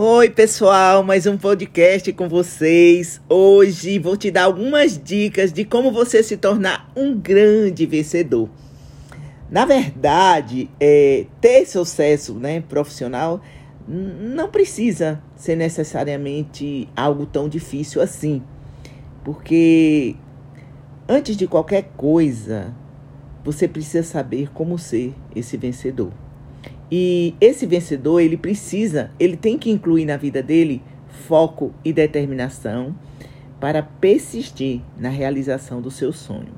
Oi, pessoal, mais um podcast com vocês. Hoje vou te dar algumas dicas de como você se tornar um grande vencedor. Na verdade, é, ter sucesso né, profissional não precisa ser necessariamente algo tão difícil assim. Porque antes de qualquer coisa, você precisa saber como ser esse vencedor. E esse vencedor, ele precisa, ele tem que incluir na vida dele foco e determinação para persistir na realização do seu sonho.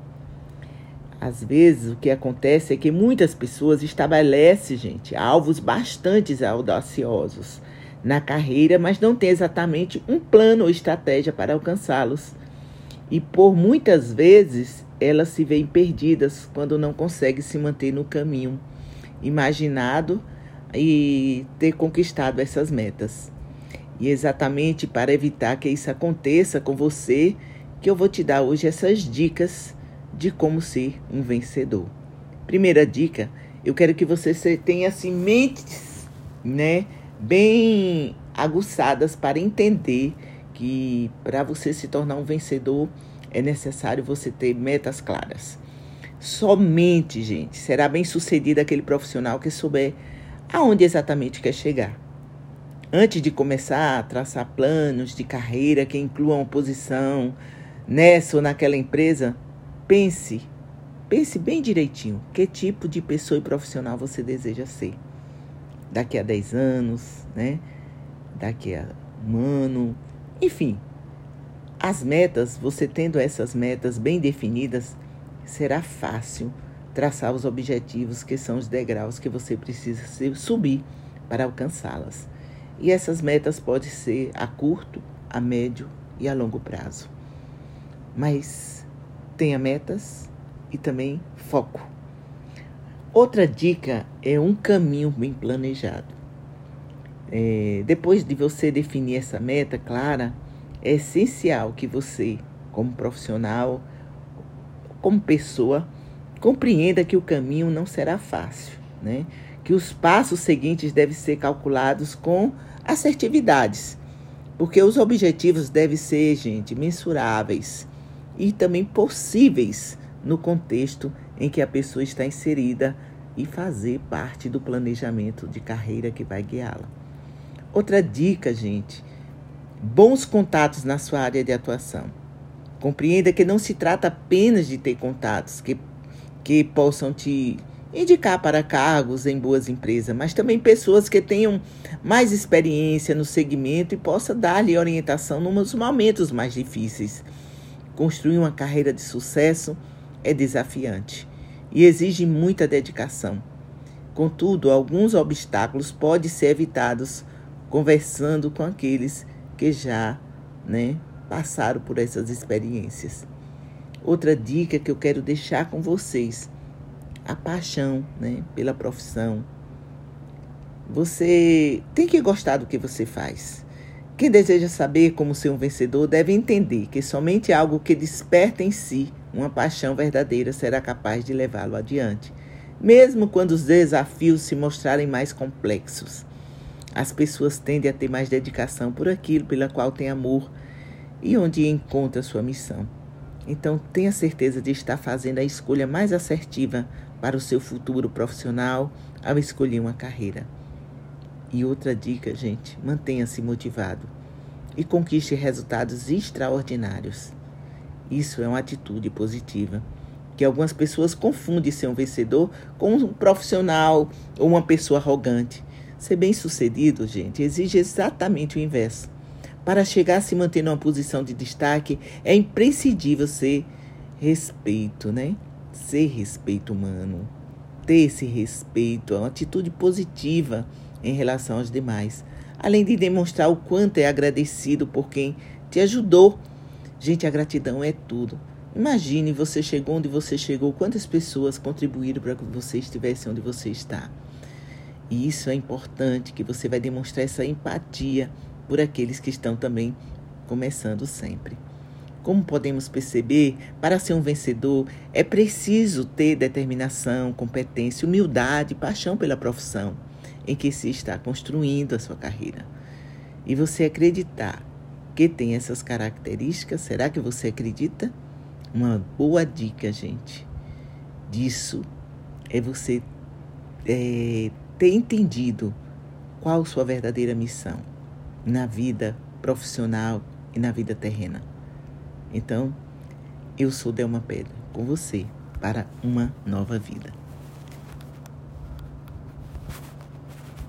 Às vezes, o que acontece é que muitas pessoas estabelecem, gente, alvos bastante audaciosos na carreira, mas não tem exatamente um plano ou estratégia para alcançá-los. E por muitas vezes, elas se veem perdidas quando não conseguem se manter no caminho imaginado e ter conquistado essas metas. E exatamente para evitar que isso aconteça com você, que eu vou te dar hoje essas dicas de como ser um vencedor. Primeira dica, eu quero que você tenha assim, mentes, né, bem aguçadas para entender que para você se tornar um vencedor é necessário você ter metas claras. Somente, gente, será bem sucedido aquele profissional que souber aonde exatamente quer chegar. Antes de começar a traçar planos de carreira que incluam posição nessa ou naquela empresa, pense, pense bem direitinho que tipo de pessoa e profissional você deseja ser. Daqui a 10 anos, né? Daqui a um ano, enfim. As metas, você tendo essas metas bem definidas, será fácil traçar os objetivos que são os degraus que você precisa subir para alcançá-las. E essas metas podem ser a curto, a médio e a longo prazo. Mas tenha metas e também foco. Outra dica é um caminho bem planejado. É, depois de você definir essa meta clara, é essencial que você, como profissional, como pessoa, compreenda que o caminho não será fácil, né? Que os passos seguintes devem ser calculados com assertividades, porque os objetivos devem ser, gente, mensuráveis e também possíveis no contexto em que a pessoa está inserida e fazer parte do planejamento de carreira que vai guiá-la. Outra dica, gente, bons contatos na sua área de atuação. Compreenda que não se trata apenas de ter contatos que, que possam te indicar para cargos em boas empresas, mas também pessoas que tenham mais experiência no segmento e possa dar-lhe orientação nos momentos mais difíceis. Construir uma carreira de sucesso é desafiante e exige muita dedicação. Contudo, alguns obstáculos podem ser evitados conversando com aqueles que já, né, passaram por essas experiências. Outra dica que eu quero deixar com vocês: a paixão né, pela profissão. Você tem que gostar do que você faz. Quem deseja saber como ser um vencedor deve entender que somente algo que desperta em si uma paixão verdadeira será capaz de levá-lo adiante, mesmo quando os desafios se mostrarem mais complexos. As pessoas tendem a ter mais dedicação por aquilo pela qual têm amor e onde encontra sua missão. Então, tenha certeza de estar fazendo a escolha mais assertiva para o seu futuro profissional ao escolher uma carreira. E outra dica, gente, mantenha-se motivado e conquiste resultados extraordinários. Isso é uma atitude positiva que algumas pessoas confundem ser um vencedor com um profissional ou uma pessoa arrogante. Ser bem-sucedido, gente, exige exatamente o inverso para chegar a se manter numa posição de destaque, é imprescindível ser respeito, né? Ser respeito humano. Ter esse respeito, uma atitude positiva em relação aos demais. Além de demonstrar o quanto é agradecido por quem te ajudou. Gente, a gratidão é tudo. Imagine você chegou onde você chegou, quantas pessoas contribuíram para que você estivesse onde você está. E isso é importante, que você vai demonstrar essa empatia por aqueles que estão também começando sempre. Como podemos perceber, para ser um vencedor é preciso ter determinação, competência, humildade paixão pela profissão em que se está construindo a sua carreira. e você acreditar que tem essas características, será que você acredita? Uma boa dica, gente, disso é você é, ter entendido qual sua verdadeira missão na vida profissional e na vida terrena. Então, eu sou Delma Pedra, com você para uma nova vida.